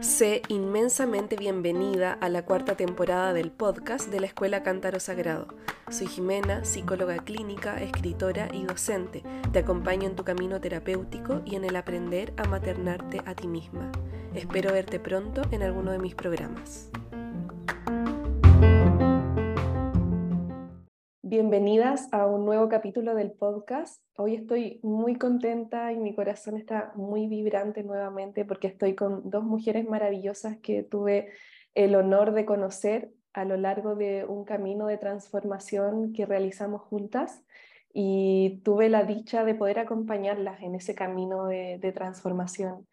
Sé inmensamente bienvenida a la cuarta temporada del podcast de la Escuela Cántaro Sagrado. Soy Jimena, psicóloga clínica, escritora y docente. Te acompaño en tu camino terapéutico y en el aprender a maternarte a ti misma. Espero verte pronto en alguno de mis programas. Bienvenidas a un nuevo capítulo del podcast. Hoy estoy muy contenta y mi corazón está muy vibrante nuevamente porque estoy con dos mujeres maravillosas que tuve el honor de conocer a lo largo de un camino de transformación que realizamos juntas y tuve la dicha de poder acompañarlas en ese camino de, transformación.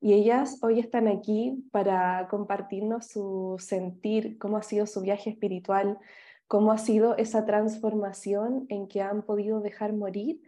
Y ellas hoy están aquí para compartirnos su sentir, cómo ha sido su viaje espiritual, cómo ha sido esa transformación en que han podido dejar morir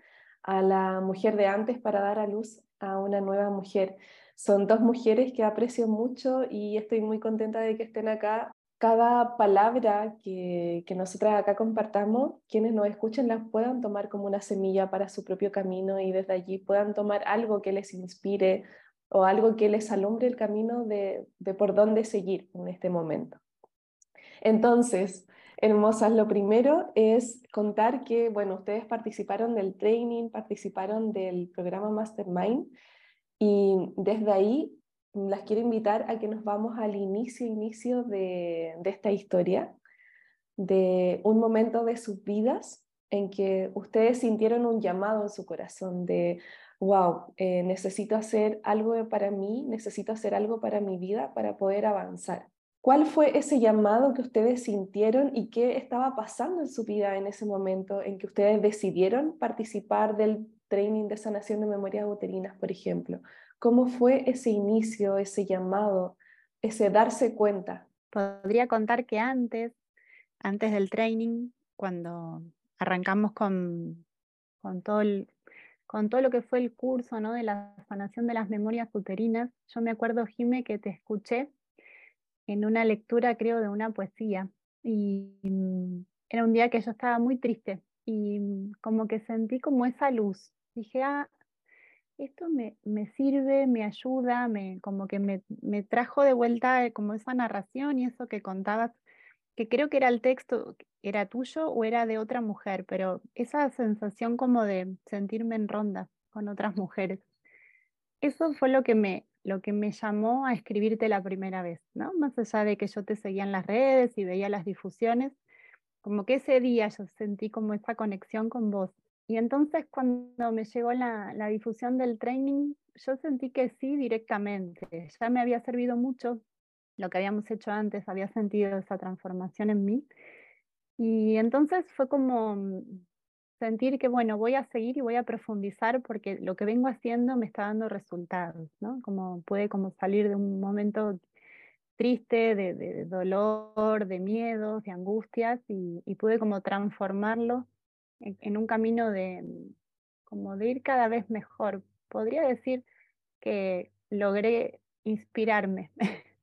a la mujer de antes para dar a luz a una nueva mujer. Son dos mujeres que aprecio mucho y estoy muy contenta de que estén acá. Cada palabra que, que nosotras acá compartamos, quienes nos escuchen las puedan tomar como una semilla para su propio camino y desde allí puedan tomar algo que les inspire o algo que les alumbre el camino de, de por dónde seguir en este momento. Entonces, hermosas. Lo primero es contar que, bueno, ustedes participaron del training, participaron del programa Mastermind y desde ahí las quiero invitar a que nos vamos al inicio, inicio de, esta historia, de un momento de sus vidas en que ustedes sintieron un llamado en su corazón de, wow, eh, necesito hacer algo para mí, necesito hacer algo para mi vida para poder avanzar. ¿Cuál fue ese llamado que ustedes sintieron y qué estaba pasando en su vida en ese momento en que ustedes decidieron participar del training de sanación de memorias uterinas, por ejemplo? ¿Cómo fue ese inicio, ese llamado, ese darse cuenta? Podría contar que antes, antes del training, cuando arrancamos con, con, todo, con todo lo que fue el curso ¿no? de la sanación de las memorias uterinas, yo me acuerdo, Jime, que te escuché en una lectura, creo, de una poesía. Y mm, era un día que yo estaba muy triste y mm, como que sentí como esa luz. Dije, ah, esto me, me sirve, me ayuda, me, como que me, me, trajo de vuelta eh, como esa narración y eso que contabas, que creo que era el texto, era tuyo o era de otra mujer, pero esa sensación como de sentirme en ronda con otras mujeres. Eso fue lo que me, lo que me llamó a escribirte la primera vez, ¿no? Más allá de que yo te seguía en las redes y veía las difusiones, como que ese día yo sentí como esa conexión con vos. Y entonces cuando me llegó la, la difusión del training, yo sentí que sí directamente, ya me había servido mucho lo que habíamos hecho antes, había sentido esa transformación en mí. Y entonces fue como sentir que, bueno, voy a seguir y voy a profundizar porque lo que vengo haciendo me está dando resultados, ¿no? Como puede como salir de un momento triste, de, dolor, de miedos, de angustias y, pude como transformarlo en, un camino de como de ir cada vez mejor. Podría decir que logré inspirarme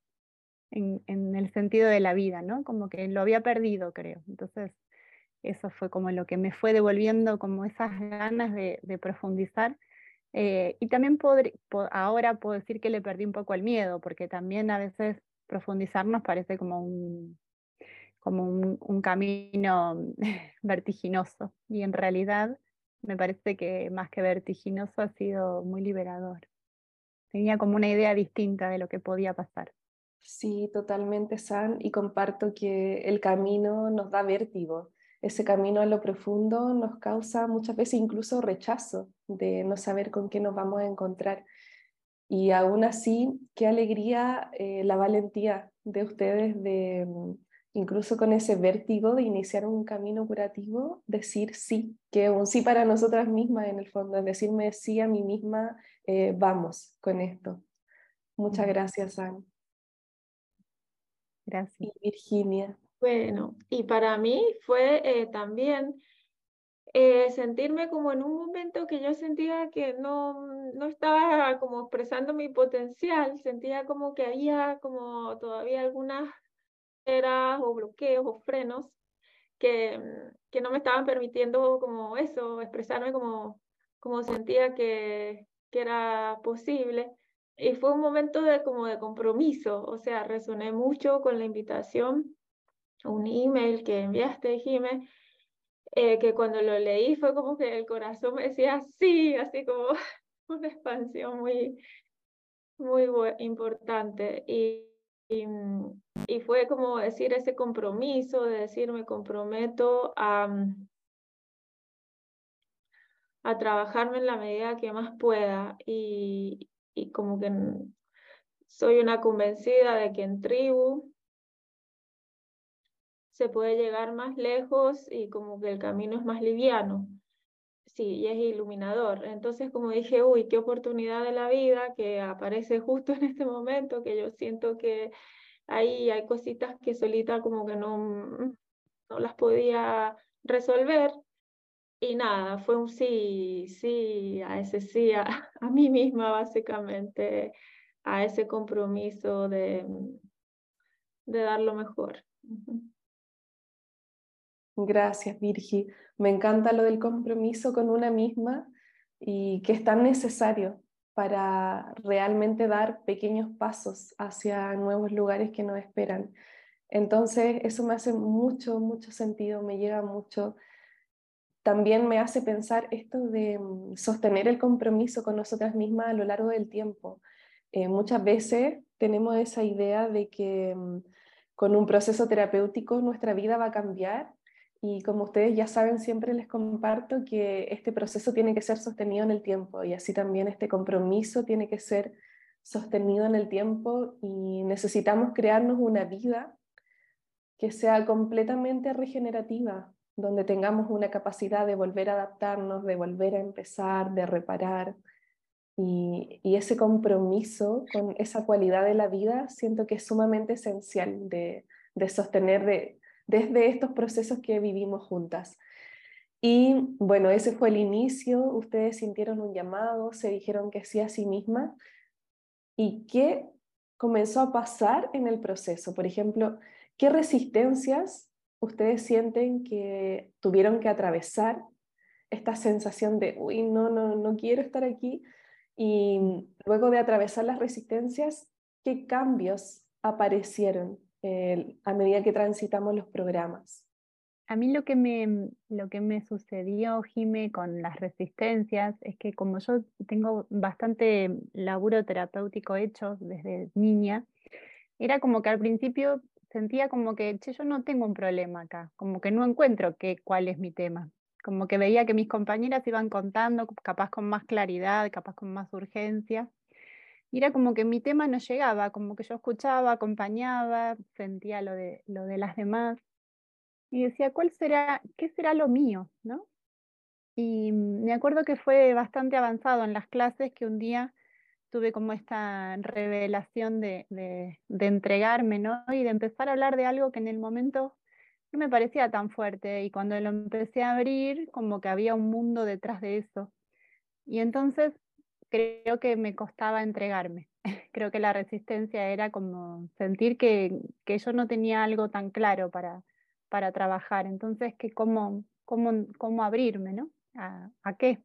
en, en el sentido de la vida, ¿no? Como que lo había perdido, creo. Entonces, eso fue como lo que me fue devolviendo como esas ganas de, profundizar. Eh, y también ahora puedo decir que le perdí un poco el miedo, porque también a veces profundizar nos parece como un, como un, camino vertiginoso. Y en realidad me parece que más que vertiginoso ha sido muy liberador. Tenía como una idea distinta de lo que podía pasar. Sí, totalmente, San, y comparto que el camino nos da vértigo ese camino a lo profundo nos causa muchas veces incluso rechazo de no saber con qué nos vamos a encontrar. Y aún así, qué alegría eh, la valentía de ustedes de, mm, incluso con ese vértigo de iniciar un camino curativo, decir sí, que un sí para nosotras mismas en el fondo, decirme sí a mí misma, eh, vamos con esto. Muchas gracias, Anne. Gracias. Y Virginia. Bueno, y para mí fue eh, también eh, sentirme como en un momento que yo sentía que no, no estaba como expresando mi potencial, sentía como que había como todavía algunas eras o bloqueos o frenos que, que no me estaban permitiendo como eso, expresarme como, como sentía que, que era posible. Y fue un momento de como de compromiso, o sea, resoné mucho con la invitación, un email que enviaste, Jime, eh, que cuando lo leí fue como que el corazón me decía sí, así como una expansión muy, muy importante. Y, y, y, fue como decir ese compromiso, de decir me comprometo a, a trabajarme en la medida que más pueda y, y como que soy una convencida de que en tribu se puede llegar más lejos y como que el camino es más liviano. Sí, y es iluminador. Entonces, como dije, uy, qué oportunidad de la vida que aparece justo en este momento, que yo siento que ahí hay cositas que solita como que no, no las podía resolver y nada, fue un sí, sí, a ese sí, a, a mí misma básicamente, a ese compromiso de, de dar lo mejor. Gracias, Virgi. Me encanta lo del compromiso con una misma y que es tan necesario para realmente dar pequeños pasos hacia nuevos lugares que nos esperan. Entonces, eso me hace mucho, mucho sentido, me llega mucho también me hace pensar esto de mm, sostener el compromiso con nosotras mismas a lo largo del tiempo. Eh, muchas veces tenemos esa idea de que mm, con un proceso terapéutico nuestra vida va a cambiar y como ustedes ya saben, siempre les comparto que este proceso tiene que ser sostenido en el tiempo y así también este compromiso tiene que ser sostenido en el tiempo y necesitamos crearnos una vida que sea completamente regenerativa, donde tengamos una capacidad de volver a adaptarnos, de volver a empezar, de reparar. Y, ese compromiso con esa cualidad de la vida siento que es sumamente esencial de, sostener desde estos procesos que vivimos juntas. Y bueno, ese fue el inicio, ustedes sintieron un llamado, se dijeron que sí a sí mismas. ¿Y qué comenzó a pasar en el proceso? Por ejemplo, ¿qué resistencias ustedes sienten que tuvieron que atravesar esta sensación de, uy, no, no, no quiero estar aquí. Y luego de atravesar las resistencias, ¿qué cambios aparecieron eh, a medida que transitamos los programas? A mí lo que me, lo que me sucedió, Jime, con las resistencias es que como yo tengo bastante laburo terapéutico hecho desde niña, era como que al principio sentía como que, che, yo no tengo un problema acá, como que no encuentro que, cuál es mi tema. Como que veía que mis compañeras iban contando, capaz con más claridad, capaz con más urgencia. Y era como que mi tema no llegaba, como que yo escuchaba, acompañaba, sentía lo de, lo de las demás. Y decía, ¿cuál será, qué será lo mío? ¿no? Y me acuerdo que fue bastante avanzado en las clases que un día tuve como esta revelación de, de, entregarme, ¿no? Y de empezar a hablar de algo que en el momento no me parecía tan fuerte y cuando lo empecé a abrir, como que había un mundo detrás de eso. Y entonces creo que me costaba entregarme. creo que la resistencia era como sentir que, que yo no tenía algo tan claro para, para trabajar. Entonces, que cómo, cómo, cómo abrirme, ¿no? ¿A, ¿A qué?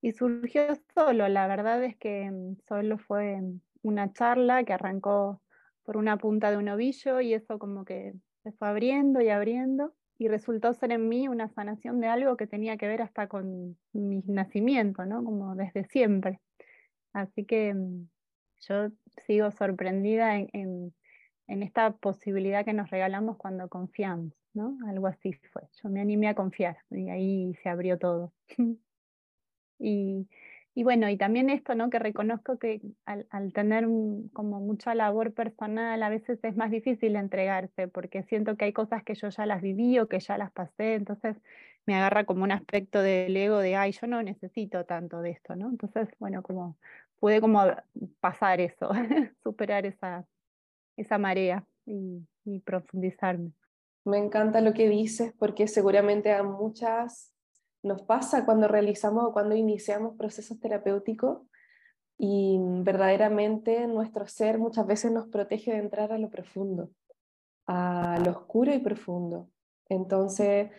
Y surgió solo, la verdad es que mm, solo fue una charla que arrancó por una punta de un ovillo y eso como que se fue abriendo y abriendo y resultó ser en mí una sanación de algo que tenía que ver hasta con mi nacimiento, ¿no? Como desde siempre. Así que mm, yo sigo sorprendida en, en esta posibilidad que nos regalamos cuando confiamos, ¿no? Algo así fue. Yo me animé a confiar y ahí se abrió todo. Y, y bueno, y también esto, ¿no? Que reconozco que al, al, tener como mucha labor personal, a veces es más difícil entregarse, porque siento que hay cosas que yo ya las viví o que ya las pasé, entonces me agarra como un aspecto del ego de, ay, yo no necesito tanto de esto, ¿no? Entonces, bueno, como pude como pasar eso, superar esa, esa marea y, y profundizarme. Me encanta lo que dices porque seguramente a muchas nos pasa cuando realizamos o cuando iniciamos procesos terapéuticos y verdaderamente nuestro ser muchas veces nos protege de entrar a lo profundo, a lo oscuro y profundo. Entonces,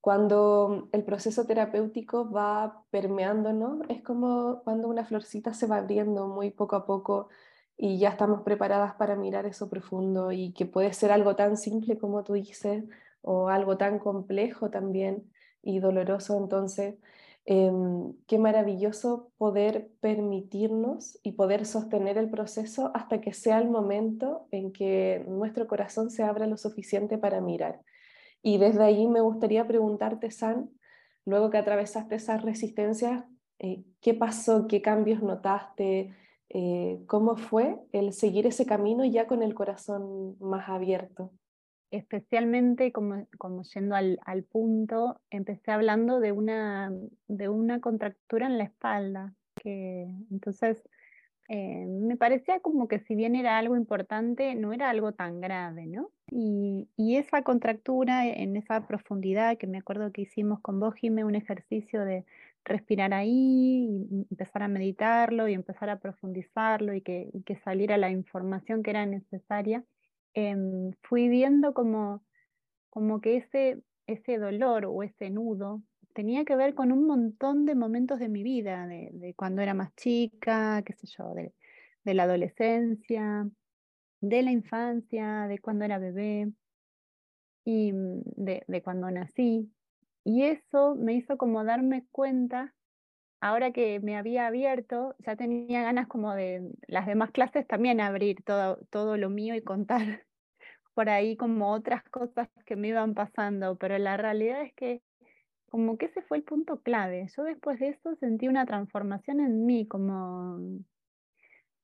cuando el proceso terapéutico va permeando, ¿no? Es como cuando una florcita se va abriendo muy poco a poco y ya estamos preparadas para mirar eso profundo y que puede ser algo tan simple como tú dices o algo tan complejo también y doloroso. Entonces, em, qué maravilloso poder permitirnos y poder sostener el proceso hasta que sea el momento en que nuestro corazón se abra lo suficiente para mirar. Y desde ahí me gustaría preguntarte, San, luego que atravesaste esas resistencias, eh, ¿qué pasó? ¿Qué cambios notaste? Eh, ¿Cómo fue el seguir ese camino ya con el corazón más abierto? Especialmente, como, como yendo al, al, punto, empecé hablando de una, de una contractura en la espalda, que entonces eh, me parecía como que si bien era algo importante, no era algo tan grave, ¿no? Y, y, esa contractura en esa profundidad que me acuerdo que hicimos con vos, Jimé, un ejercicio de respirar ahí, empezar a meditarlo y empezar a profundizarlo y que, y que saliera la información que era necesaria, em, fui viendo como, como que ese, ese dolor o ese nudo tenía que ver con un montón de momentos de mi vida, de, cuando era más chica, qué sé yo, de, la adolescencia, de la infancia, de cuando era bebé y mm, de, de, cuando nací. Y eso me hizo como darme cuenta, ahora que me había abierto, ya tenía ganas como de las demás clases también abrir todo, todo lo mío y contar por ahí como otras cosas que me iban pasando, pero la realidad es que como que ese fue el punto clave. Yo después de eso sentí una transformación en mí, como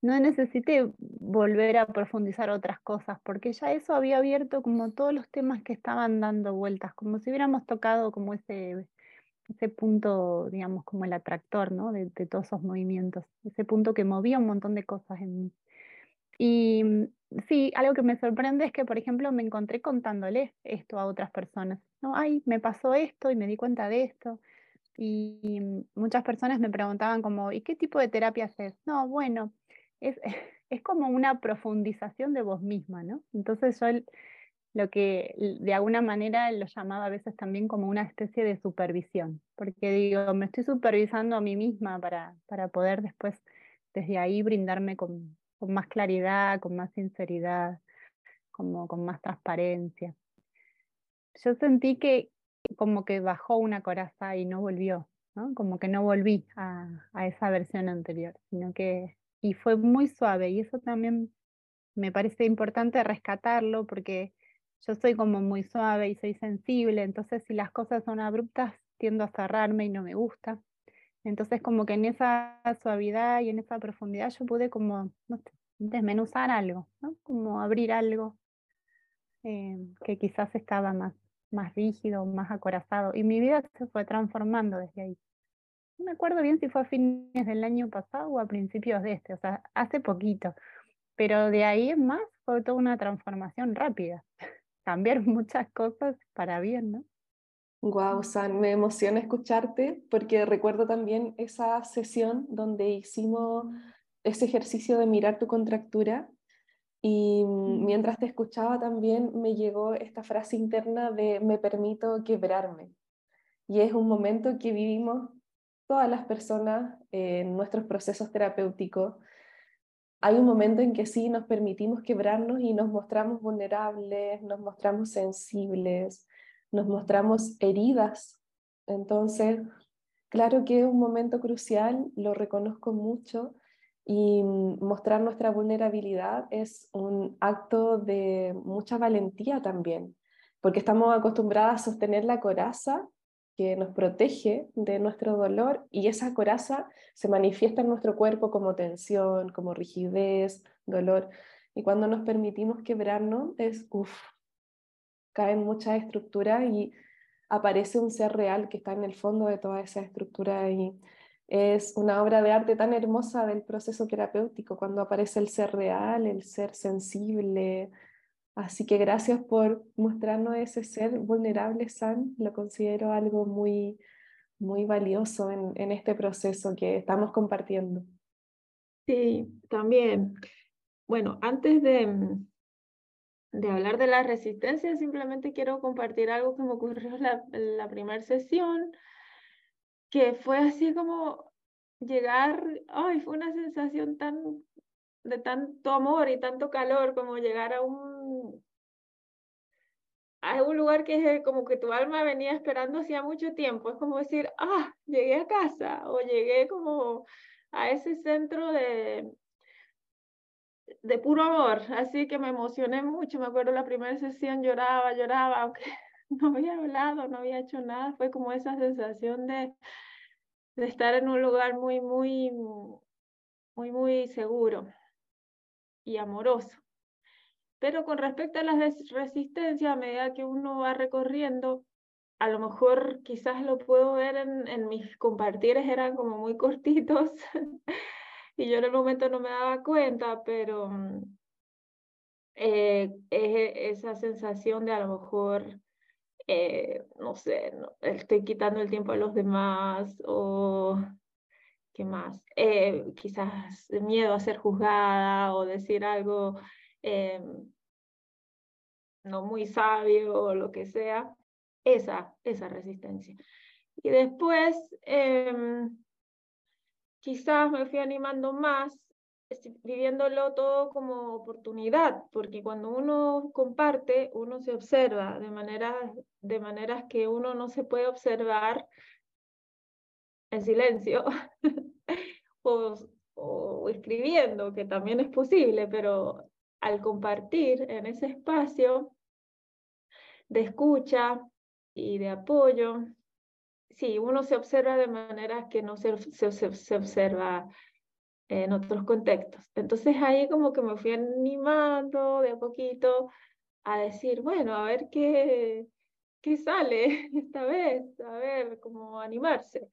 no necesité volver a profundizar otras cosas, porque ya eso había abierto como todos los temas que estaban dando vueltas, como si hubiéramos tocado como ese, ese punto, digamos, como el atractor, ¿no? De, de todos esos movimientos, ese punto que movía un montón de cosas en mí. Y sí, algo que me sorprende es que, por ejemplo, me encontré contándole esto a otras personas. No, ay, me pasó esto y me di cuenta de esto. Y, muchas personas me preguntaban como, ¿y qué tipo de terapia haces? No, bueno, es, es como una profundización de vos misma, ¿no? Entonces yo lo que de alguna manera lo llamaba a veces también como una especie de supervisión, porque digo, me estoy supervisando a mí misma para, para poder después desde ahí brindarme con, con más claridad, con más sinceridad, como con más transparencia. Yo sentí que como que bajó una coraza y no volvió, ¿no? como que no volví a, esa versión anterior, sino que, y fue muy suave, y eso también me parece importante rescatarlo porque yo soy como muy suave y soy sensible, entonces si las cosas son abruptas tiendo a cerrarme y no me gusta. Entonces como que en esa suavidad y en esa profundidad yo pude como desmenuzar algo, como abrir algo eh, que quizás estaba más, más rígido, más acorazado. Y mi vida se fue transformando desde ahí. No me acuerdo bien si fue a fines del año pasado o a principios de este, o sea, hace poquito. Pero de ahí en más fue toda una transformación rápida. Cambiar muchas cosas para bien, ¿no? Wow, San, me emociona escucharte porque recuerdo también esa sesión donde hicimos ese ejercicio de mirar tu contractura y mientras te escuchaba también me llegó esta frase interna de me permito quebrarme. Y es un momento que vivimos todas las personas en nuestros procesos terapéuticos. Hay un momento en que sí nos permitimos quebrarnos y nos mostramos vulnerables, nos mostramos sensibles, nos mostramos heridas. Entonces, claro que es un momento crucial, lo reconozco mucho y mostrar nuestra vulnerabilidad es un acto de mucha valentía también, porque estamos acostumbradas a sostener la coraza que nos protege de nuestro dolor y esa coraza se manifiesta en nuestro cuerpo como tensión, como rigidez, dolor. Y cuando nos permitimos quebrarnos es, uff, caen muchas estructuras y aparece un ser real que está en el fondo de toda esa estructura y es una obra de arte tan hermosa del proceso terapéutico cuando aparece el ser real, el ser sensible. Así que gracias por mostrarnos ese ser vulnerable, San. Lo considero algo muy, muy valioso en, en este proceso que estamos compartiendo. Sí, también. Bueno, antes de, de hablar de la resistencia, simplemente quiero compartir algo que me ocurrió en la, la primera sesión, que fue así como llegar, ay, fue una sensación tan de tanto amor y tanto calor como llegar a un a un lugar que es como que tu alma venía esperando hacía mucho tiempo. Es como decir, ah, llegué a casa o llegué como a ese centro de, de puro amor. Así que me emocioné mucho. Me acuerdo la primera sesión lloraba, lloraba, aunque no había hablado, no había hecho nada. Fue como esa sensación de, estar en un lugar muy, muy, muy, muy seguro y amoroso. Pero con respecto a las resistencias, a medida que uno va recorriendo, a lo mejor quizás lo puedo ver en, en mis compartires, eran como muy cortitos y yo en el momento no me daba cuenta, pero mm, eh, es esa sensación de a lo mejor, eh, no sé, estoy quitando el tiempo a los demás o ¿qué más? Eh, quizás miedo a ser juzgada o decir algo em, no muy sabio o lo que sea, esa, esa resistencia. Y después, em, quizás me fui animando más, viviéndolo todo como oportunidad, porque cuando uno comparte, uno se observa de maneras, de maneras que uno no se puede observar en silencio o, o escribiendo, que también es posible, pero al compartir en ese espacio de escucha y de apoyo, sí, uno se observa de maneras que no se, se, se, observa en otros contextos. Entonces ahí como que me fui animando de a poquito a decir, bueno, a ver qué, qué sale esta vez, a ver, cómo animarse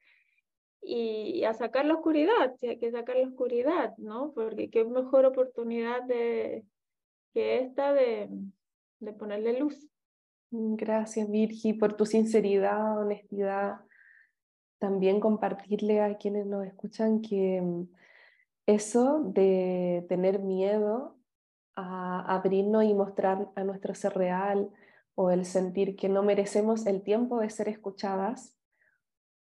y a sacar la oscuridad, si hay que sacar la oscuridad, ¿no? Porque qué mejor oportunidad de, que esta de, de ponerle luz. Gracias, Virgi, por tu sinceridad, honestidad. También compartirle a quienes nos escuchan que mm, eso de tener miedo a abrirnos y mostrar a nuestro ser real o el sentir que no merecemos el tiempo de ser escuchadas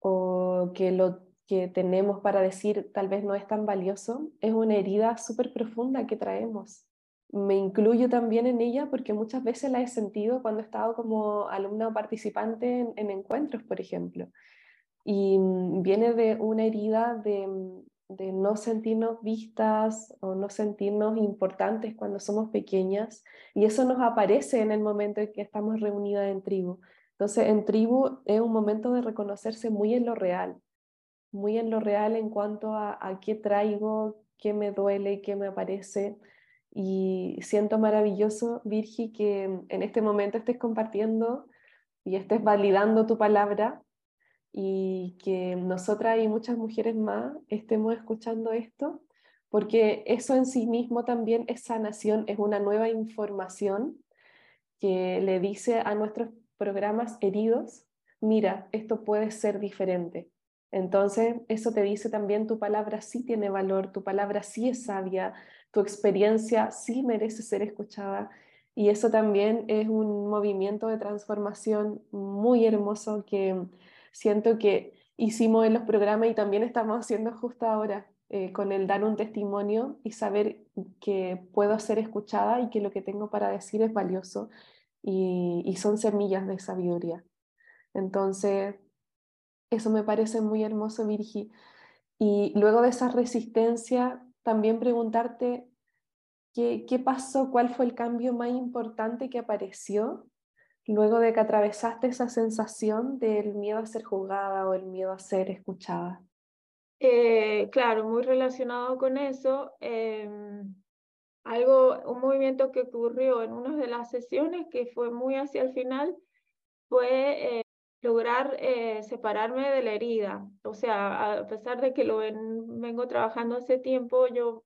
o que lo que tenemos para decir tal vez no es tan valioso, es una herida súper profunda que traemos. Me incluyo también en ella porque muchas veces la he sentido cuando he estado como alumna o participante en, en encuentros, por ejemplo. Y mm, viene de una herida de, mm, de no sentirnos vistas o no sentirnos importantes cuando somos pequeñas y eso nos aparece en el momento en que estamos reunidas en tribu. Entonces, en tribu es un momento de reconocerse muy en lo real, muy en lo real en cuanto a, a qué traigo, qué me duele, qué me aparece. Y siento maravilloso, Virgi, que en este momento estés compartiendo y estés validando tu palabra y que nosotras y muchas mujeres más estemos escuchando esto, porque eso en sí mismo también es sanación, es una nueva información que le dice a nuestros programas heridos, mira, esto puede ser diferente. Entonces, eso te dice también tu palabra sí tiene valor, tu palabra sí es sabia, tu experiencia sí merece ser escuchada. Y eso también es un movimiento de transformación muy hermoso que siento que hicimos en los programas y también estamos haciendo justo ahora, eh, con el dar un testimonio y saber que puedo ser escuchada y que lo que tengo para decir es valioso y, son semillas de sabiduría. Entonces, eso me parece muy hermoso, Virgi. Y luego de esa resistencia, también preguntarte qué, qué pasó, cuál fue el cambio más importante que apareció luego de que atravesaste esa sensación del miedo a ser juzgada o el miedo a ser escuchada. Eh, claro, muy relacionado con eso. Em, algo, un movimiento que ocurrió en una de las sesiones que fue muy hacia el final fue eh, lograr eh, separarme de la herida. O sea, a pesar de que lo vengo trabajando hace tiempo, yo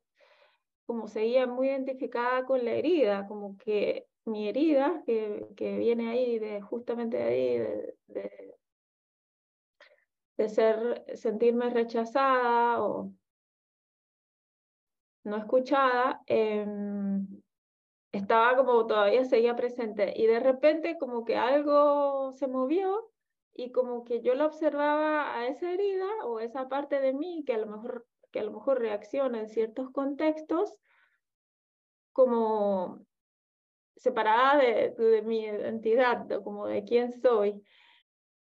como seguía muy identificada con la herida, como que mi herida que, que viene ahí, de, justamente de ahí, de, de, ser, sentirme rechazada o no escuchada, eh, estaba como todavía seguía presente. Y de repente como que algo se movió y como que yo la observaba a esa herida o esa parte de mí que a lo mejor que a lo mejor reacciona en ciertos contextos como separada de, de mi identidad, como de quién soy.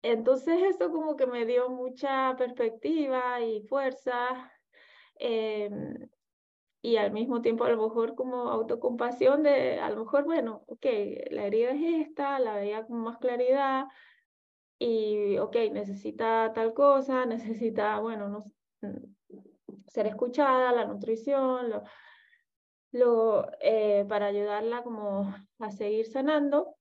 Entonces eso como que me dio mucha perspectiva y fuerza em, y al mismo tiempo a lo mejor como autocompasión de, a lo mejor, bueno, ok, la herida es esta, la veía con más claridad y, ok, necesita tal cosa, necesita, bueno, no, ser escuchada, la nutrición, lo, lo, eh, para ayudarla como a seguir sanando.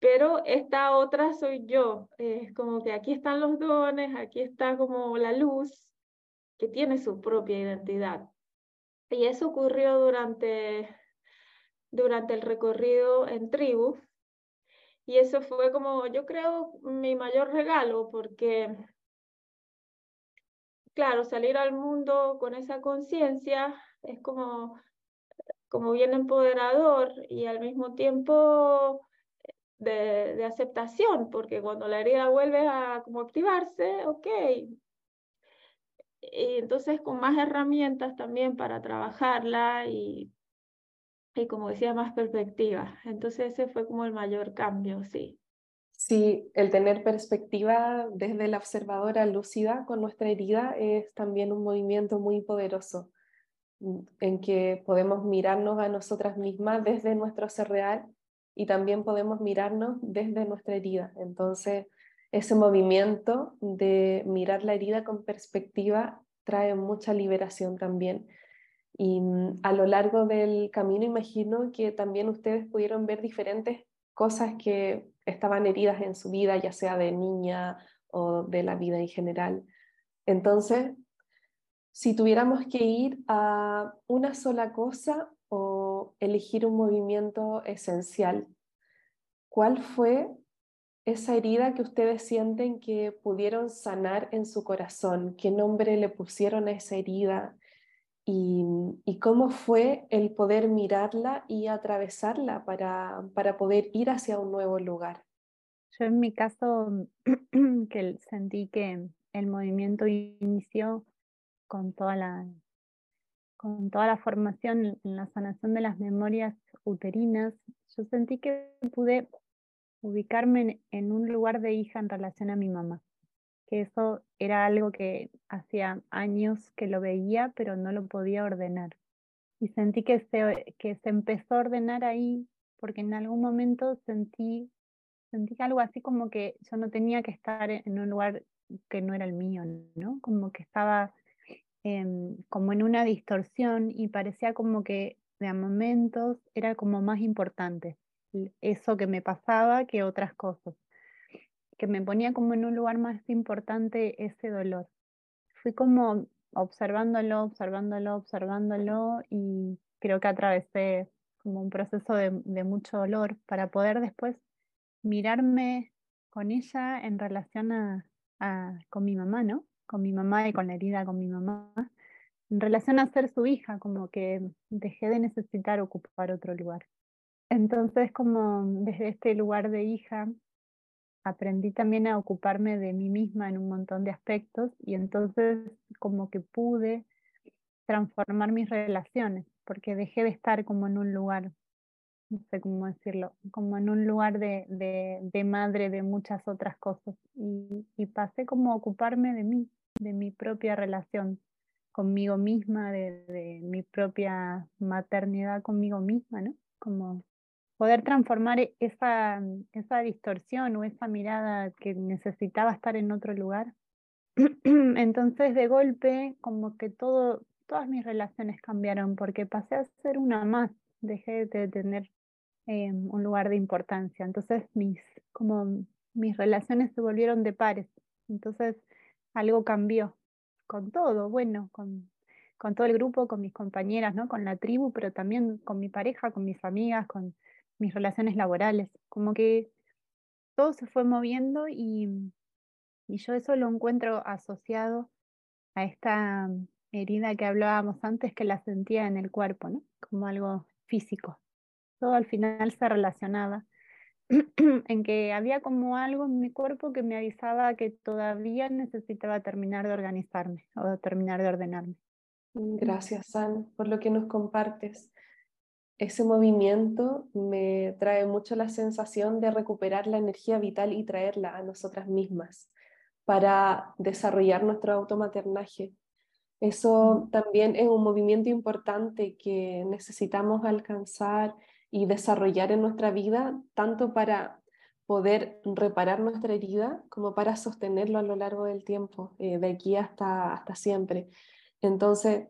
Pero esta otra soy yo, es como que aquí están los dones, aquí está como la luz que tiene su propia identidad. Y eso ocurrió durante, durante el recorrido en tribu. Y eso fue como, yo creo, mi mayor regalo, porque, claro, salir al mundo con esa conciencia es como, como bien empoderador y al mismo tiempo de, aceptación, porque cuando la herida vuelve a como activarse, ok, y entonces con más herramientas también para trabajarla y, y como decía, más perspectiva. Entonces ese fue como el mayor cambio, sí. Sí, el tener perspectiva desde la observadora lúcida con nuestra herida es también un movimiento muy poderoso en que podemos mirarnos a nosotras mismas desde nuestro ser real y también podemos mirarnos desde nuestra herida. Entonces, ese movimiento de mirar la herida con perspectiva trae mucha liberación también. Y mm, a lo largo del camino imagino que también ustedes pudieron ver diferentes cosas que estaban heridas en su vida, ya sea de niña o de la vida en general. Entonces, si tuviéramos que ir a una sola cosa o elegir un movimiento esencial, ¿cuál fue esa herida que ustedes sienten que pudieron sanar en su corazón, qué nombre le pusieron a esa herida y, cómo fue el poder mirarla y atravesarla para, para poder ir hacia un nuevo lugar. Yo en mi caso que sentí que el movimiento inició con toda la con toda la formación en la sanación de las memorias uterinas, yo sentí que pude ubicarme en, un lugar de hija en relación a mi mamá, que eso era algo que hacía años que lo veía, pero no lo podía ordenar. Y sentí que se, que se empezó a ordenar ahí, porque en algún momento sentí, sentí algo así como que yo no tenía que estar en un lugar que no era el mío, ¿no? Como que estaba como en una distorsión y parecía como que de momentos era como más importante eso que me pasaba que otras cosas, que me ponía como en un lugar más importante ese dolor. Fui como observándolo, observándolo, observándolo y creo que atravesé como un proceso de, mucho dolor para poder después mirarme con ella en relación a, con mi mamá, ¿no? Con mi mamá y con la herida con mi mamá, en relación a ser su hija, como que dejé de necesitar ocupar otro lugar. Entonces, como desde este lugar de hija, aprendí también a ocuparme de mí misma en un montón de aspectos y entonces como que pude transformar mis relaciones, porque dejé de estar como en un lugar, no sé cómo decirlo, como en un lugar de, de, madre de muchas otras cosas y, y, pasé como a ocuparme de mí, de mi propia relación conmigo misma, de, mi propia maternidad conmigo misma, ¿no? Como poder transformar e-, esa, esa distorsión o esa mirada que necesitaba estar en otro lugar. Entonces de golpe como que todo, todas mis relaciones cambiaron porque pasé a ser una más, dejé de tener eh, un lugar de importancia. Entonces mis, como mis relaciones se volvieron de pares. Entonces algo cambió con todo, bueno, con, con todo el grupo, con mis compañeras, ¿no? con la tribu, pero también con mi pareja, con mis amigas, con, mis relaciones laborales, como que todo se fue moviendo y, y yo eso lo encuentro asociado a esta herida que hablábamos antes que la sentía en el cuerpo, ¿no? Como algo físico. todo al final se relacionaba en que había como algo en mi cuerpo que me avisaba que todavía necesitaba terminar de organizarme o terminar de ordenarme. Gracias, San, por lo que nos compartes. Ese movimiento me trae mucho la sensación de recuperar la energía vital y traerla a nosotras mismas para desarrollar nuestro automaternaje. Eso también es un movimiento importante que necesitamos alcanzar y desarrollar en nuestra vida, tanto para poder reparar nuestra herida como para sostenerlo a lo largo del tiempo, eh, de aquí hasta, hasta siempre. Entonces,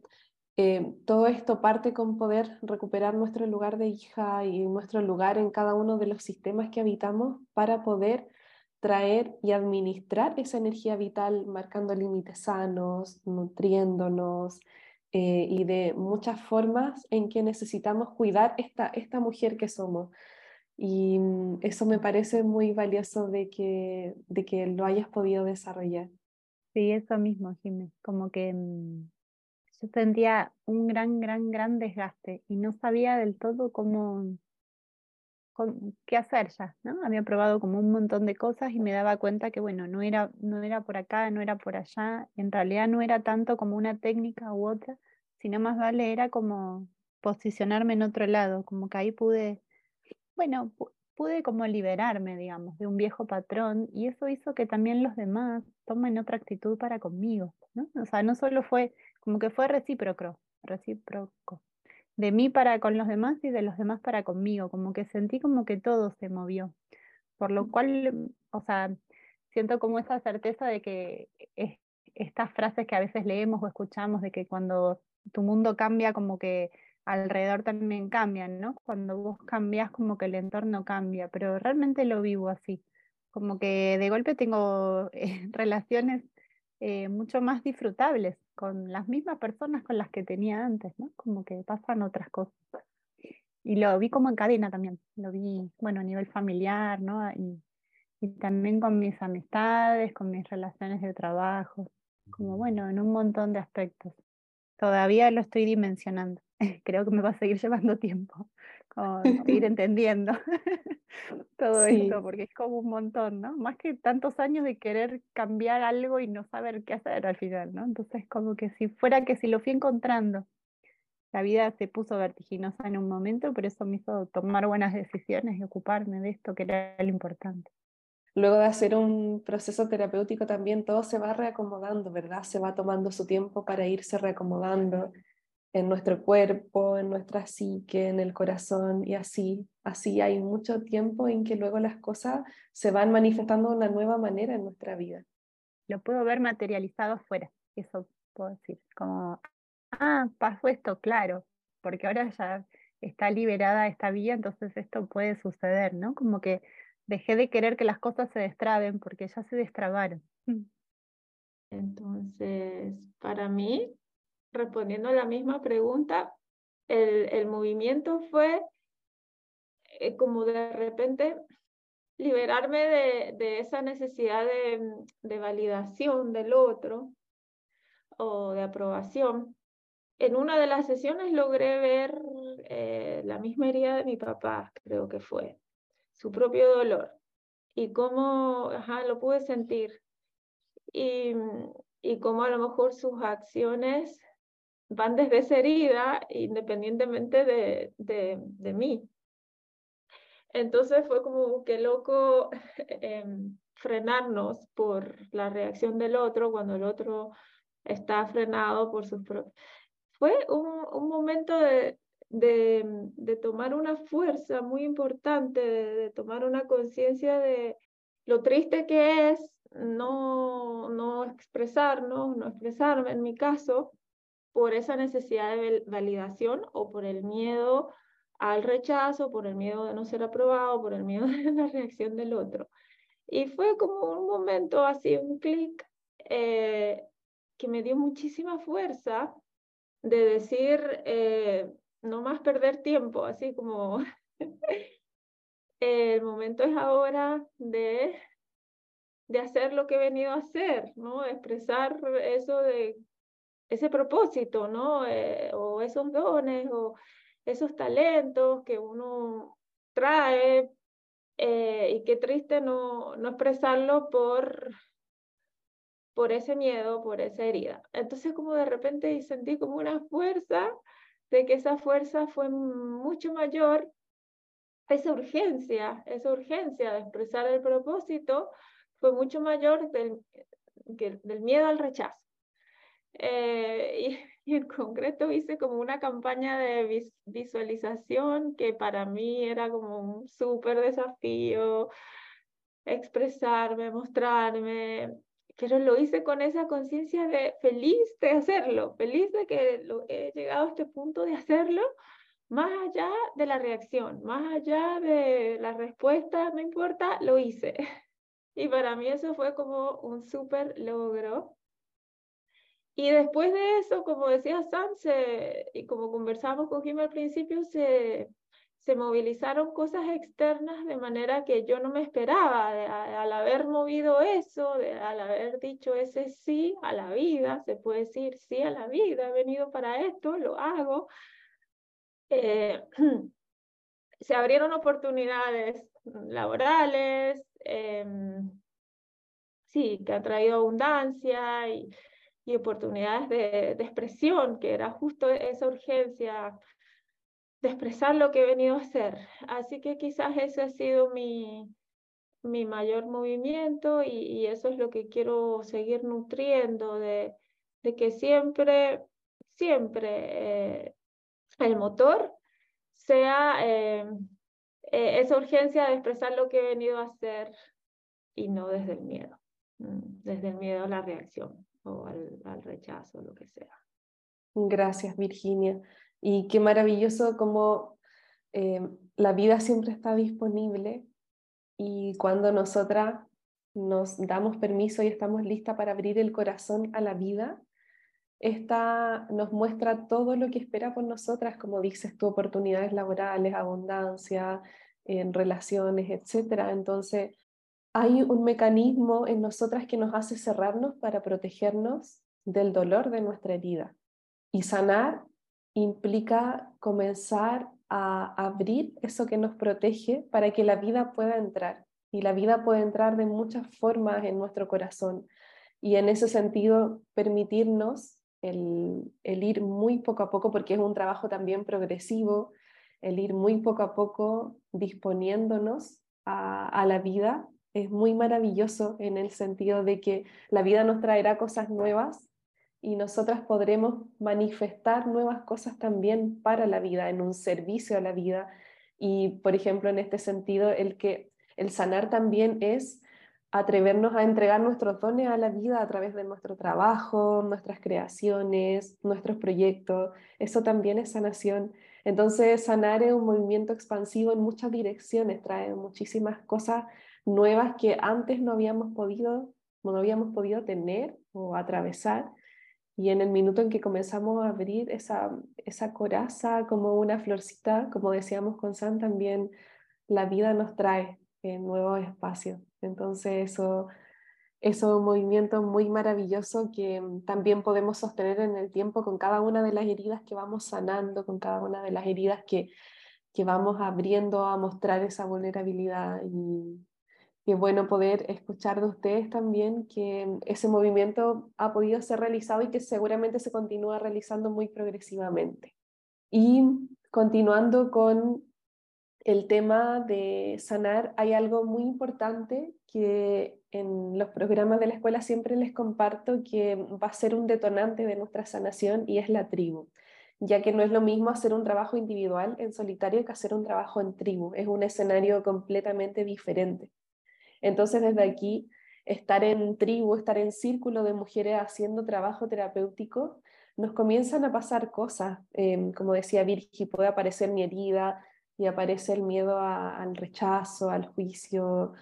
eh, todo esto parte con poder recuperar nuestro lugar de hija y nuestro lugar en cada uno de los sistemas que habitamos para poder traer y administrar esa energía vital, marcando límites sanos, nutriéndonos, eh, y de muchas formas en que necesitamos cuidar esta, esta mujer que somos. Y mm, eso me parece muy valioso de que, de que lo hayas podido desarrollar. Sí, eso mismo, Jiménez. Como que mm, yo sentía un gran, gran, gran desgaste y no sabía del todo cómo, qué hacer ya, ¿no? Había probado como un montón de cosas y me daba cuenta que, bueno, no era, no era por acá, no era por allá, en realidad no era tanto como una técnica u otra, sino más vale era como posicionarme en otro lado, como que ahí pude, bueno, pude como liberarme, digamos, de un viejo patrón y eso hizo que también los demás tomen otra actitud para conmigo, ¿no? O sea, no solo fue, como que fue recíproco, recíproco, de mí para con los demás y de los demás para conmigo, como que sentí como que todo se movió, por lo cual, o sea, siento como esa certeza de que estas frases que a veces leemos o escuchamos de que cuando tu mundo cambia, como que alrededor también cambian, ¿no? Cuando vos cambias, como que el entorno cambia, pero realmente lo vivo así, como que de golpe tengo eh, relaciones eh, mucho más disfrutables con las mismas personas con las que tenía antes, ¿no? Como que pasan otras cosas. Y lo vi como en cadena también, lo vi, bueno, a nivel familiar, ¿no? Y, y también con mis amistades, con mis relaciones de trabajo, como bueno, en un montón de aspectos. Todavía lo estoy dimensionando. Creo que me va a seguir llevando tiempo, como seguir entendiendo todo esto, porque es como un montón, ¿no? Más que tantos años de querer cambiar algo y no saber qué hacer al final, ¿no? Entonces, como que si fuera que si lo fui encontrando, la vida se puso vertiginosa en un momento, pero eso me hizo tomar buenas decisiones y ocuparme de esto que era lo importante. Luego de hacer un proceso terapéutico también todo se va reacomodando, ¿verdad? Se va tomando su tiempo para irse reacomodando en nuestro cuerpo, en nuestra psique, en el corazón y así, así hay mucho tiempo en que luego las cosas se van manifestando de una nueva manera en nuestra vida. Lo puedo ver materializado afuera, eso puedo decir, como, ah, pasó esto, claro, porque ahora ya está liberada esta vía, entonces esto puede suceder, ¿no? Como que dejé de querer que las cosas se destraben porque ya se destrabaron. Entonces, para mí, respondiendo a la misma pregunta, el, el movimiento fue eh, como de repente liberarme de, de esa necesidad de, de, validación del otro o de aprobación. En una de las sesiones logré ver eh, la misma herida de mi papá, creo que fue, su propio dolor y cómo ajá, lo pude sentir y, y cómo a lo mejor sus acciones van desde esa herida independientemente de, de, mí. Entonces fue como que loco eh, frenarnos por la reacción del otro cuando el otro está frenado por sus propios. Fue un, un momento de, de, de, tomar una fuerza muy importante, de, de tomar una conciencia de lo triste que es no, no expresarnos, no expresarme en mi caso, por esa necesidad de validación o por el miedo al rechazo, por el miedo de no ser aprobado, por el miedo de la reacción del otro. Y fue como un momento así, un clic eh, que me dio muchísima fuerza de decir, eh, no más perder tiempo, así como el momento es ahora de, de hacer lo que he venido a hacer, ¿no? Expresar eso de ese propósito, ¿no? Eh, o esos dones, o esos talentos que uno trae eh, y qué triste no, expresarlo por, por ese miedo, por esa herida. Entonces como de repente sentí como una fuerza de que esa fuerza fue mucho mayor, esa urgencia, esa urgencia de expresar el propósito fue mucho mayor del, del miedo al rechazo. Eh, y, en concreto hice como una campaña de visualización que para mí era como un súper desafío, expresarme, mostrarme, pero lo hice con esa conciencia de feliz de hacerlo, feliz de que lo, he llegado a este punto de hacerlo, más allá de la reacción, más allá de la respuesta, no importa, lo hice. Y para mí eso fue como un súper logro. Y después de eso, como decía Sam, y como conversamos con Jim al principio, se, se movilizaron cosas externas de manera que yo no me esperaba, al haber movido eso, al haber dicho ese sí a la vida, se puede decir sí a la vida, he venido para esto, lo hago. Eh, se abrieron oportunidades laborales, em, sí, que han traído abundancia y, y oportunidades de, de, expresión, que era justo esa urgencia de expresar lo que he venido a hacer. Así que quizás ese ha sido mi, mi mayor movimiento y, eso es lo que quiero seguir nutriendo, de, de que siempre, siempre eh, el motor sea eh, eh, esa urgencia de expresar lo que he venido a hacer y no desde el miedo, mm, desde el miedo a la reacción al, al rechazo, lo que sea. Gracias, Virginia. Y qué maravilloso como eh, la vida siempre está disponible y cuando nosotras nos damos permiso y estamos listas para abrir el corazón a la vida, esta nos muestra todo lo que espera por nosotras, como dices tú, oportunidades laborales, abundancia, en relaciones, etc. Entonces, hay un mecanismo en nosotras que nos hace cerrarnos para protegernos del dolor de nuestra herida. Y sanar implica comenzar a abrir eso que nos protege para que la vida pueda entrar. Y la vida puede entrar de muchas formas en nuestro corazón. Y en ese sentido, permitirnos el, ir muy poco a poco, porque es un trabajo también progresivo, el ir muy poco a poco disponiéndonos a, la vida es muy maravilloso en el sentido de que la vida nos traerá cosas nuevas y nosotras podremos manifestar nuevas cosas también para la vida, en un servicio a la vida. Y, por ejemplo, en este sentido, el que el sanar también es atrevernos a entregar nuestros dones a la vida a través de nuestro trabajo, nuestras creaciones, nuestros proyectos. Eso también es sanación. Entonces, sanar es un movimiento expansivo en muchas direcciones, trae muchísimas cosas nuevas que antes no habíamos podido, no habíamos podido tener o atravesar y en el minuto en que comenzamos a abrir esa, esa coraza como una florcita, como decíamos con San, también la vida nos trae en nuevos espacios. Entonces eso, eso es un movimiento muy maravilloso que también podemos sostener en el tiempo con cada una de las heridas que vamos sanando, con cada una de las heridas que, que vamos abriendo a mostrar esa vulnerabilidad y, Qué bueno poder escuchar de ustedes también que ese movimiento ha podido ser realizado y que seguramente se continúa realizando muy progresivamente. Y continuando con el tema de sanar, hay algo muy importante que en los programas de la escuela siempre les comparto que va a ser un detonante de nuestra sanación y es la tribu, ya que no es lo mismo hacer un trabajo individual en solitario que hacer un trabajo en tribu, es un escenario completamente diferente. Entonces, desde aquí, estar en tribu, estar en círculo de mujeres haciendo trabajo terapéutico, nos comienzan a pasar cosas. Em, como decía Virgi, puede aparecer mi herida y aparece el miedo al rechazo, al juicio,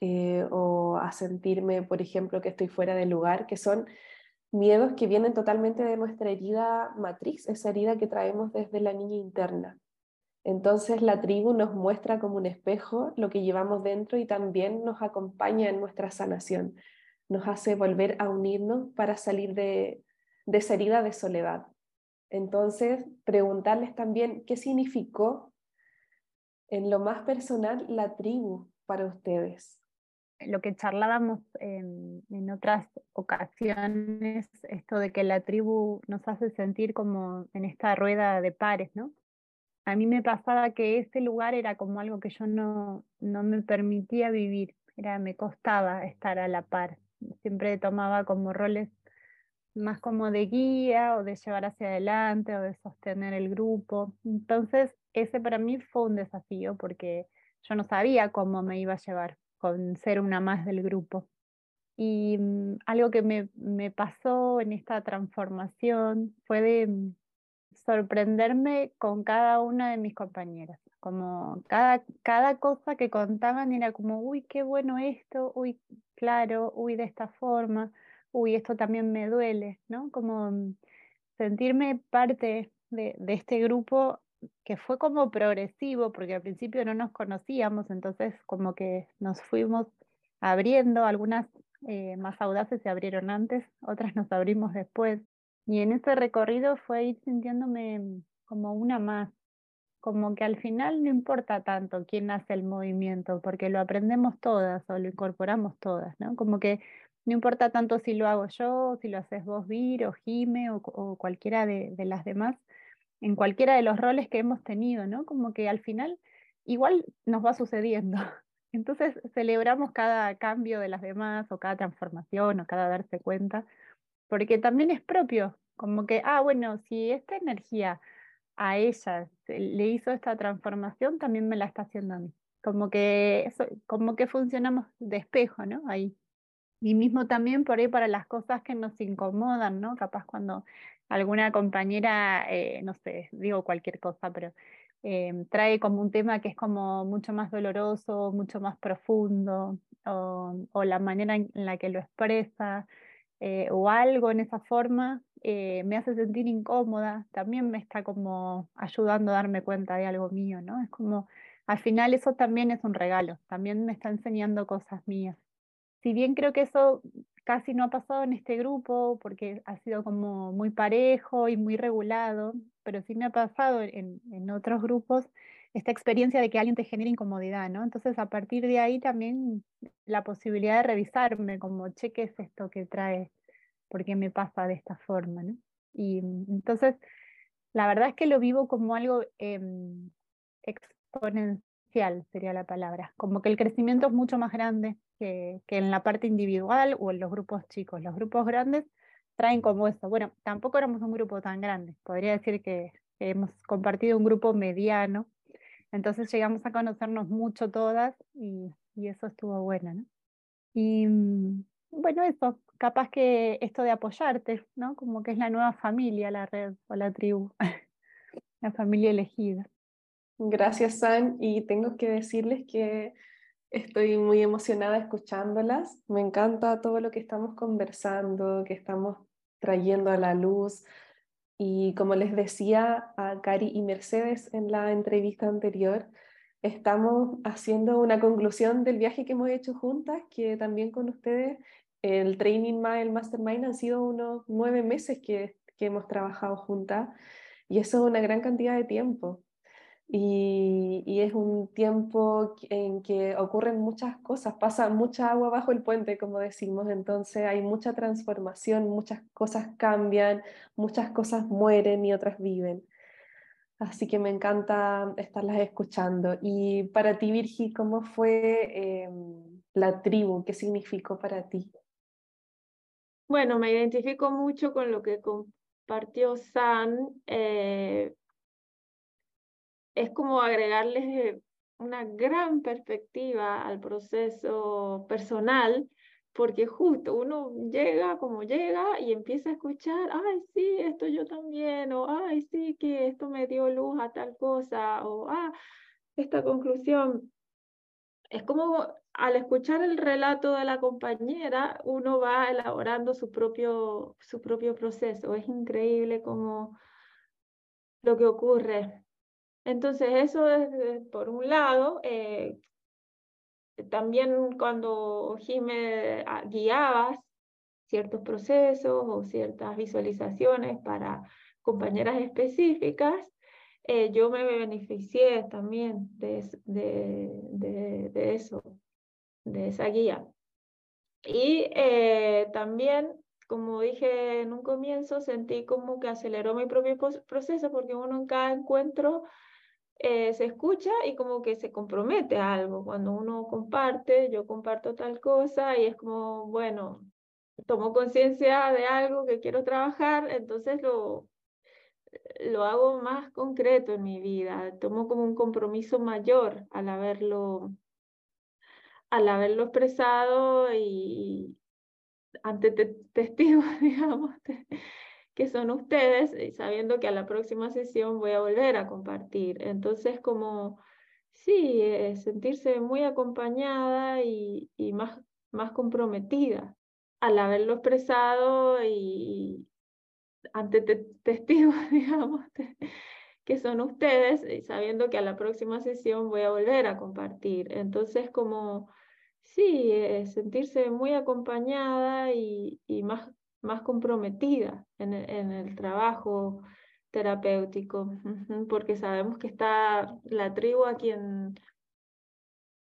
eh, o a sentirme, por ejemplo, que estoy fuera del lugar, que son miedos que vienen totalmente de nuestra herida matriz, esa herida que traemos desde la niña interna. Entonces la tribu nos muestra como un espejo lo que llevamos dentro y también nos acompaña en nuestra sanación. Nos hace volver a unirnos para salir de, esa herida de soledad. Entonces, preguntarles también qué significó en lo más personal la tribu para ustedes. Lo que charlábamos en, en otras ocasiones, esto de que la tribu nos hace sentir como en esta rueda de pares, ¿no? A mí me pasaba que ese lugar era como algo que yo no, no me permitía vivir, era, me costaba estar a la par. Siempre tomaba como roles más como de guía o de llevar hacia adelante o de sostener el grupo. Entonces, ese para mí fue un desafío porque yo no sabía cómo me iba a llevar con ser una más del grupo. Y mm, algo que me, me, pasó en esta transformación fue de mm, sorprenderme con cada una de mis compañeras. Como cada, cada cosa que contaban era como, uy, qué bueno esto, uy, claro, uy, de esta forma uy, esto también me duele, ¿no? Como mm, sentirme parte de, este grupo que fue como progresivo, porque al principio no nos conocíamos, entonces como que nos fuimos abriendo, algunas eh, más audaces se abrieron antes, otras nos abrimos después. Y en ese recorrido fue ir sintiéndome mm, como una más, como que al final no importa tanto quién hace el movimiento, porque lo aprendemos todas o lo incorporamos todas, ¿no? Como que no importa tanto si lo hago yo, si lo haces vos, Vir, o Jime, o, cualquiera de, las demás, en cualquiera de los roles que hemos tenido, ¿no? Como que al final igual nos va sucediendo. Entonces celebramos cada cambio de las demás, o cada transformación, o cada darse cuenta, porque también es propio, como que, ah, bueno, si esta energía a ella le hizo esta transformación, también me la está haciendo a mí. Como que, como que funcionamos de espejo, ¿no? Ahí. Y mismo también por ahí para las cosas que nos incomodan, ¿no? Capaz cuando alguna compañera, eh, no sé, digo cualquier cosa, pero eh, trae como un tema que es como mucho más doloroso, mucho más profundo, o, la manera en la que lo expresa, eh, o algo en esa forma, me hace sentir incómoda, también me está como ayudando a darme cuenta de algo mío, ¿no? Es como, al final eso también es un regalo, también me está enseñando cosas mías si bien creo que eso casi no ha pasado en este grupo porque ha sido como muy parejo y muy regulado, pero sí me ha pasado en, otros grupos esta experiencia de que alguien te genera incomodidad, ¿no? Entonces a partir de ahí también la posibilidad de revisarme, como, che, ¿qué es esto que trae? ¿Por qué me pasa de esta forma, ¿no? Y entonces, la verdad es que lo vivo como algo em, exponencial, sería la palabra, como que el crecimiento es mucho más grande, que, en la parte individual o en los grupos chicos. Los grupos grandes traen como eso. Bueno, tampoco éramos un grupo tan grande. Podría decir que hemos compartido un grupo mediano. Entonces llegamos a conocernos mucho todas y, eso estuvo bueno, ¿no? Y mm, bueno, eso, capaz que esto de apoyarte, ¿no? Como que es la nueva familia, la red o la tribu, la familia elegida. Gracias, San. Y tengo que decirles que Estoy muy emocionada escuchándolas. Me encanta todo lo que estamos conversando, que estamos trayendo a la luz. Y como les decía a Cari y Mercedes en la entrevista anterior, estamos haciendo una conclusión del viaje que hemos hecho juntas, que también con ustedes el training más el mastermind han sido unos nueve meses que, que hemos trabajado juntas y eso es una gran cantidad de tiempo y, es un tiempo en que ocurren muchas cosas, pasa mucha agua bajo el puente, como decimos, entonces hay mucha transformación, muchas cosas cambian, muchas cosas mueren y otras viven. Así que me encanta estarlas escuchando. Y para ti, Virgi, ¿cómo fue em, la tribu? ¿Qué significó para ti? Bueno, me identifico mucho con lo que compartió San. Eh, es como agregarles una gran perspectiva al proceso personal, porque justo uno llega como llega y empieza a escuchar, ay, sí, esto yo también, o ay, sí, que esto me dio luz a tal cosa, o ah, esta conclusión. Es como al escuchar el relato de la compañera, uno va elaborando su propio, su propio proceso. Es increíble como lo que ocurre. Entonces, eso es eh, por un lado. Eh, también cuando Jime ah, guiabas ciertos procesos o ciertas visualizaciones para compañeras específicas, eh, yo me beneficié también de, de, de, eso, de esa guía. Y eh, también, como dije en un comienzo, sentí como que aceleró mi propio proceso porque uno en cada encuentro eh, se escucha y como que se compromete a algo. Cuando uno comparte, yo comparto tal cosa y es como, bueno, tomo conciencia de algo que quiero trabajar, entonces lo, lo hago más concreto en mi vida, tomo como un compromiso mayor al haberlo, al haberlo expresado y ante testigos, digamos, que son ustedes, y sabiendo que a la próxima sesión voy a volver a compartir. Entonces, como, sí, eh, sentirse muy acompañada y, y más, más comprometida al haberlo expresado y, ante testigos, digamos, que son ustedes, y sabiendo que a la próxima sesión voy a volver a compartir. Entonces, como, sí, eh, sentirse muy acompañada y, y más, más comprometida en en el trabajo terapéutico, porque sabemos que está la tribu a quien,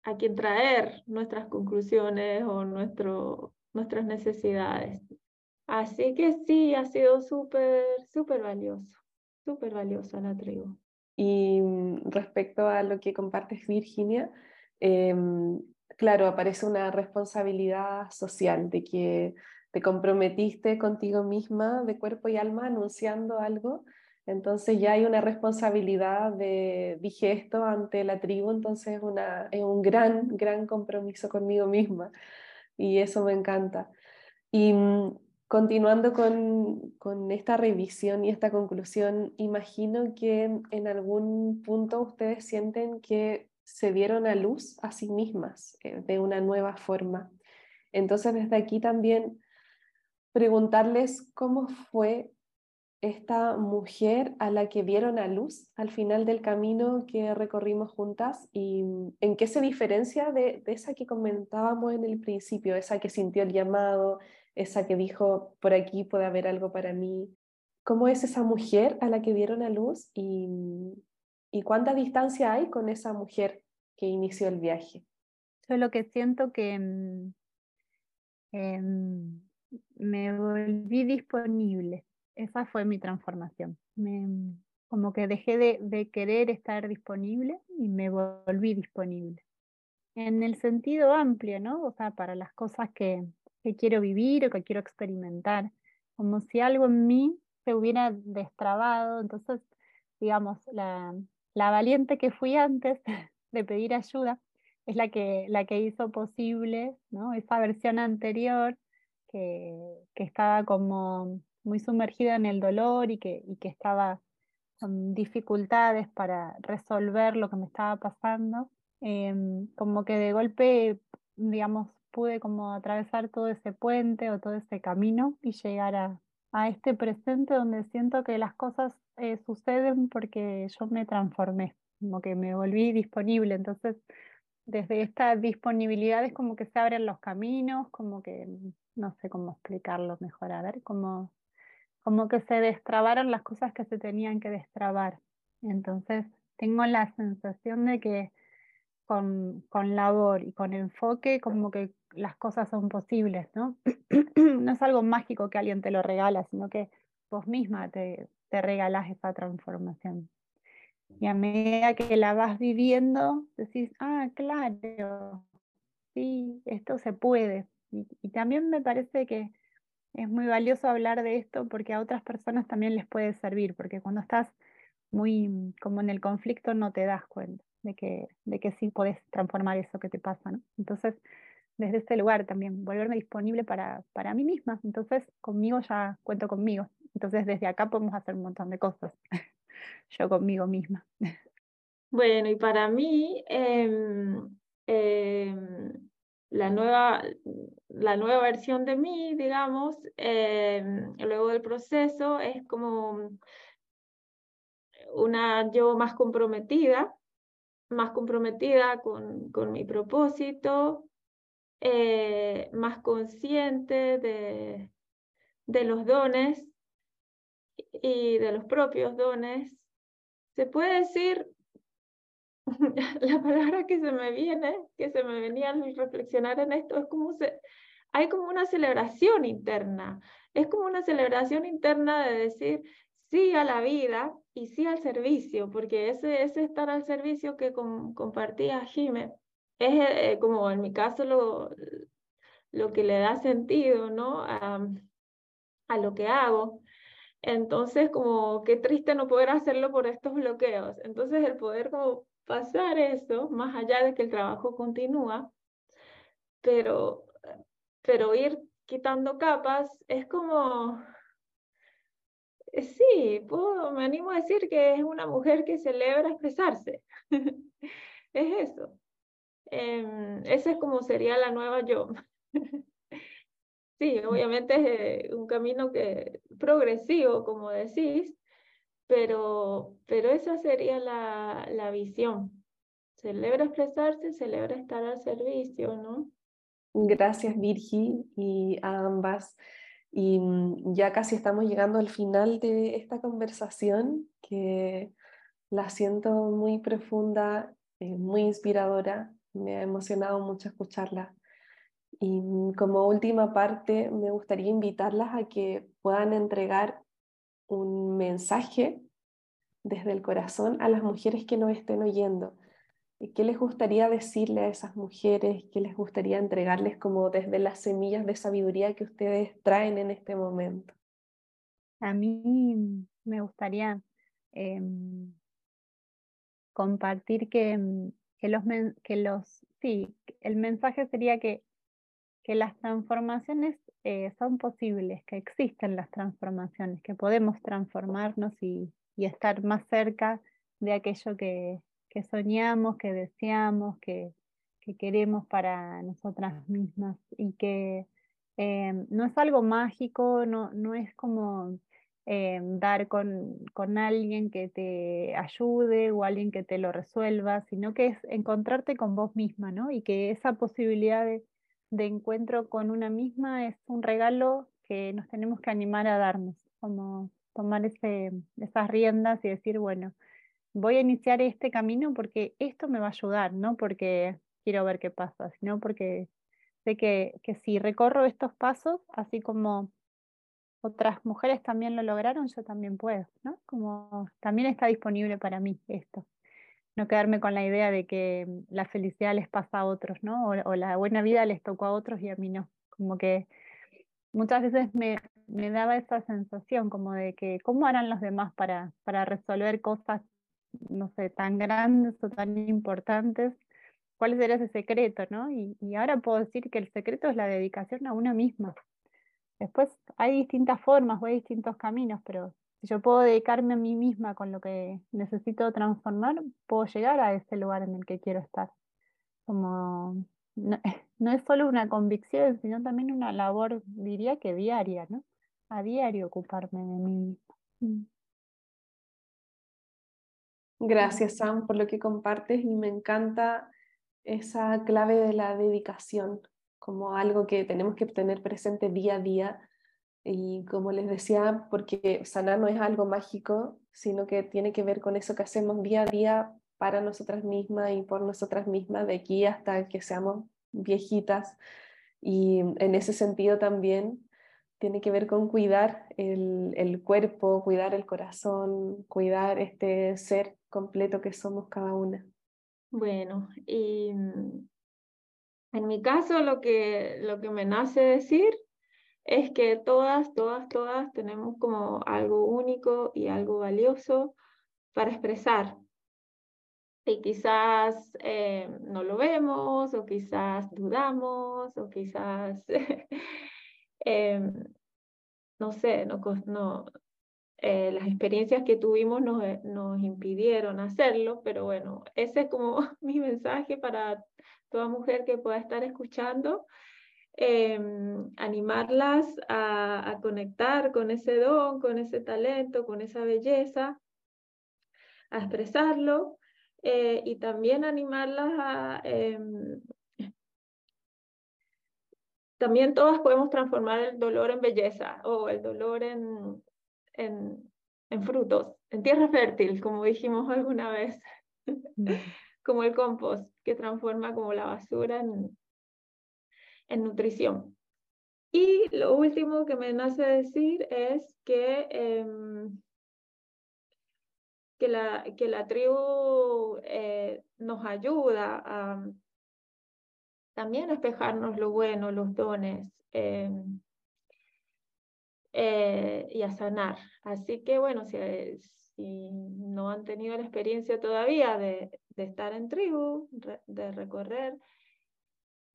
a quien traer nuestras conclusiones o nuestro, nuestras necesidades. Así que sí, ha sido súper, súper valioso, súper valiosa la tribu. Y mm, respecto a lo que compartes, Virginia, em, claro, aparece una responsabilidad social de que te comprometiste contigo misma de cuerpo y alma anunciando algo, entonces ya hay una responsabilidad de, dije esto ante la tribu, entonces una, es un gran, gran compromiso conmigo misma y eso me encanta. Y mm, Continuando con, esta revisión y esta conclusión, imagino que en algún punto ustedes sienten que se dieron a luz a sí mismas eh, de una nueva forma. Entonces, desde aquí también preguntarles cómo fue esta mujer a la que vieron a luz al final del camino que recorrimos juntas y en qué se diferencia de, de esa que comentábamos en el principio, esa que sintió el llamado, esa que dijo, por aquí puede haber algo para mí. ¿Cómo es esa mujer a la que dieron a luz y, y cuánta distancia hay con esa mujer que inició el viaje? Yo lo que siento que eh, me volví disponible. Esa fue mi transformación. Me, como que dejé de, querer estar disponible y me volví disponible. En el sentido amplio, ¿no? O sea, para las cosas que, que quiero vivir o que quiero experimentar, como si algo en mí se hubiera destrabado. Entonces, digamos, la, la valiente que fui antes de pedir ayuda es la que, la que hizo posible ¿no? esa versión anterior que, que, estaba como muy sumergida en el dolor y que, y que estaba con dificultades para resolver lo que me estaba pasando. Em, como que de golpe, digamos, pude como atravesar todo ese puente o todo ese camino y llegar a, a este presente donde siento que las cosas eh, suceden porque yo me transformé, como que me volví disponible. Entonces, desde esta disponibilidad es como que se abren los caminos, como que no sé cómo explicarlo mejor, a ver, como, que se destrabaron las cosas que se tenían que destrabar. Entonces, tengo la sensación de que con, con labor y con enfoque, como que las cosas son posibles, ¿no? no es algo mágico que alguien te lo regala, sino que vos misma te, te regalás esa transformación. Y a medida que la vas viviendo, decís, ah, claro, sí, esto se puede. Y, también me parece que es muy valioso hablar de esto porque a otras personas también les puede servir, porque cuando estás muy como en el conflicto no te das cuenta de que, de que sí podés transformar eso que te pasa, ¿no? Entonces, desde este lugar también, volverme disponible para, para mí misma. Entonces, conmigo ya cuento conmigo. Entonces, desde acá podemos hacer un montón de cosas. Yo conmigo misma. Bueno, y para mí, eh, eh, la, nueva, la nueva versión de mí, digamos, eh, luego del proceso, es como una yo más comprometida, más comprometida con, con mi propósito, eh, más consciente de, de los dones y de los propios dones, se puede decir, la palabra que se me viene, que se me venía al reflexionar en esto, es como se, hay como una celebración interna, es como una celebración interna de decir sí a la vida y sí al servicio, porque ese, ese estar al servicio que compartía Jimé es eh, como en mi caso lo, lo que le da sentido ¿no? a, a lo que hago. Entonces, como qué triste no poder hacerlo por estos bloqueos. Entonces, el poder como pasar eso, más allá de que el trabajo continúa, pero, pero ir quitando capas, es como, eh, sí, puedo, me animo a decir que es una mujer que celebra expresarse. es eso. Eh, ese es como sería la nueva yo. Sí, obviamente es eh, un camino que, progresivo, como decís, pero, pero esa sería la, la visión. Celebra expresarse, celebra estar al servicio, ¿no? Gracias, Virgi, y a ambas. Y mm, ya casi estamos llegando al final de esta conversación, que la siento muy profunda, eh, muy inspiradora. Me ha emocionado mucho escucharla. Y mm, como última parte, me gustaría invitarlas a que puedan entregar un mensaje desde el corazón a las mujeres que nos estén oyendo. ¿Qué les gustaría decirle a esas mujeres? ¿Qué les gustaría entregarles como desde las semillas de sabiduría que ustedes traen en este momento? A mí me gustaría em, compartir que, mm, que, los, que los, sí, el mensaje sería que que las transformaciones eh, son posibles, que existen las transformaciones, que podemos transformarnos y, estar más cerca de aquello que, soñamos, que deseamos, que, queremos para nosotras mismas y que eh, no es algo mágico, no, no es como eh, dar con, con, alguien que te ayude o alguien que te lo resuelva, sino que es encontrarte con vos misma, ¿no? Y que esa posibilidad de, de encuentro con una misma es un regalo que nos tenemos que animar a darnos, como tomar esas riendas y decir, bueno, voy a iniciar este camino porque esto me va a ayudar, no porque quiero ver qué pasa, sino porque sé que, que si recorro estos pasos, así como otras mujeres también lo lograron, yo también puedo, ¿no? Como también está disponible para mí esto no quedarme con la idea de que mm, la felicidad les pasa a otros, ¿no? O, la buena vida les tocó a otros y a mí no. Como que muchas veces me, daba esa sensación como de que cómo harán los demás para, para resolver cosas, no sé, tan grandes o tan importantes. ¿Cuál sería ese secreto, no? Y, y ahora puedo decir que el secreto es la dedicación a una misma. Después hay distintas formas o hay distintos caminos, pero si yo puedo dedicarme a mí misma con lo que necesito transformar, puedo llegar a ese lugar en el que quiero estar. Como no, es solo una convicción, sino también una labor, diría que diaria, ¿no? A diario ocuparme de mí. Mm. Gracias, Sam, por lo que compartes y me encanta esa clave de la dedicación como algo que tenemos que tener presente día a día y como les decía, porque sanar no es algo mágico, sino que tiene que ver con eso que hacemos día a día para nosotras mismas y por nosotras mismas, de aquí hasta que seamos viejitas. Y en ese sentido también tiene que ver con cuidar el, el cuerpo, cuidar el corazón, cuidar este ser completo que somos cada una. Bueno, y mm, en mi caso lo que, lo que me nace decir es que todas, todas, todas tenemos como algo único y algo valioso para expresar. Y quizás eh, no lo vemos, o quizás dudamos, o quizás, em, no sé, no, no, eh, las experiencias que tuvimos nos, eh, nos impidieron hacerlo, pero bueno, ese es como mi mensaje para toda mujer que pueda estar escuchando. Em, animarlas a, conectar con ese don, con ese talento, con esa belleza, a expresarlo eh, y también animarlas a... Em, también todas podemos transformar el dolor en belleza o el dolor en, en, en frutos, en tierra fértil, como dijimos alguna vez, mm. como el compost, que transforma como la basura en, en nutrición. Y lo último que me nace decir es que, em, que, la, que la tribu eh, nos ayuda también a espejarnos lo bueno, los dones em, eh, y a sanar. Así que bueno, si, no han tenido la experiencia todavía de estar en tribu, de recorrer,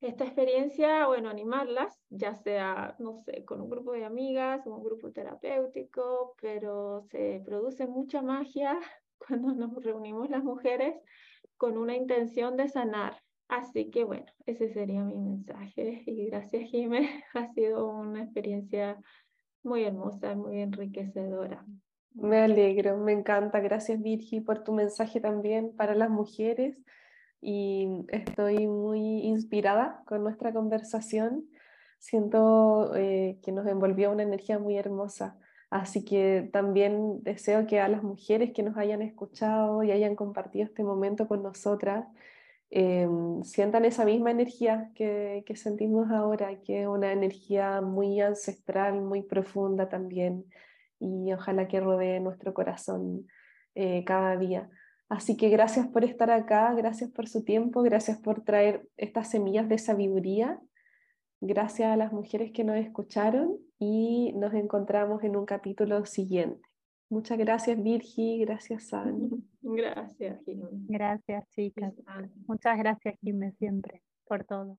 esta experiencia, bueno, animarlas, ya sea, no sé, con un grupo de amigas un grupo terapéutico, pero se produce mucha magia cuando nos reunimos las mujeres con una intención de sanar. Así que bueno, ese sería mi mensaje y gracias Jimé, ha sido una experiencia muy hermosa, muy enriquecedora. Me alegro, me encanta. Gracias Virgi por tu mensaje también para las mujeres y estoy muy inspirada con nuestra conversación. Siento eh, que nos envolvió una energía muy hermosa. Así que también deseo que a las mujeres que nos hayan escuchado y hayan compartido este momento con nosotras, em, sientan esa misma energía que, que, sentimos ahora, que es una energía muy ancestral, muy profunda también, y ojalá que rodee nuestro corazón eh, cada día. Así que gracias por estar acá, gracias por su tiempo, gracias por traer estas semillas de sabiduría. Gracias a las mujeres que nos escucharon y nos encontramos en un capítulo siguiente. Muchas gracias Virgi, gracias San. Gracias, Gracias, chicas. Muchas gracias, Jimé, siempre, por todo.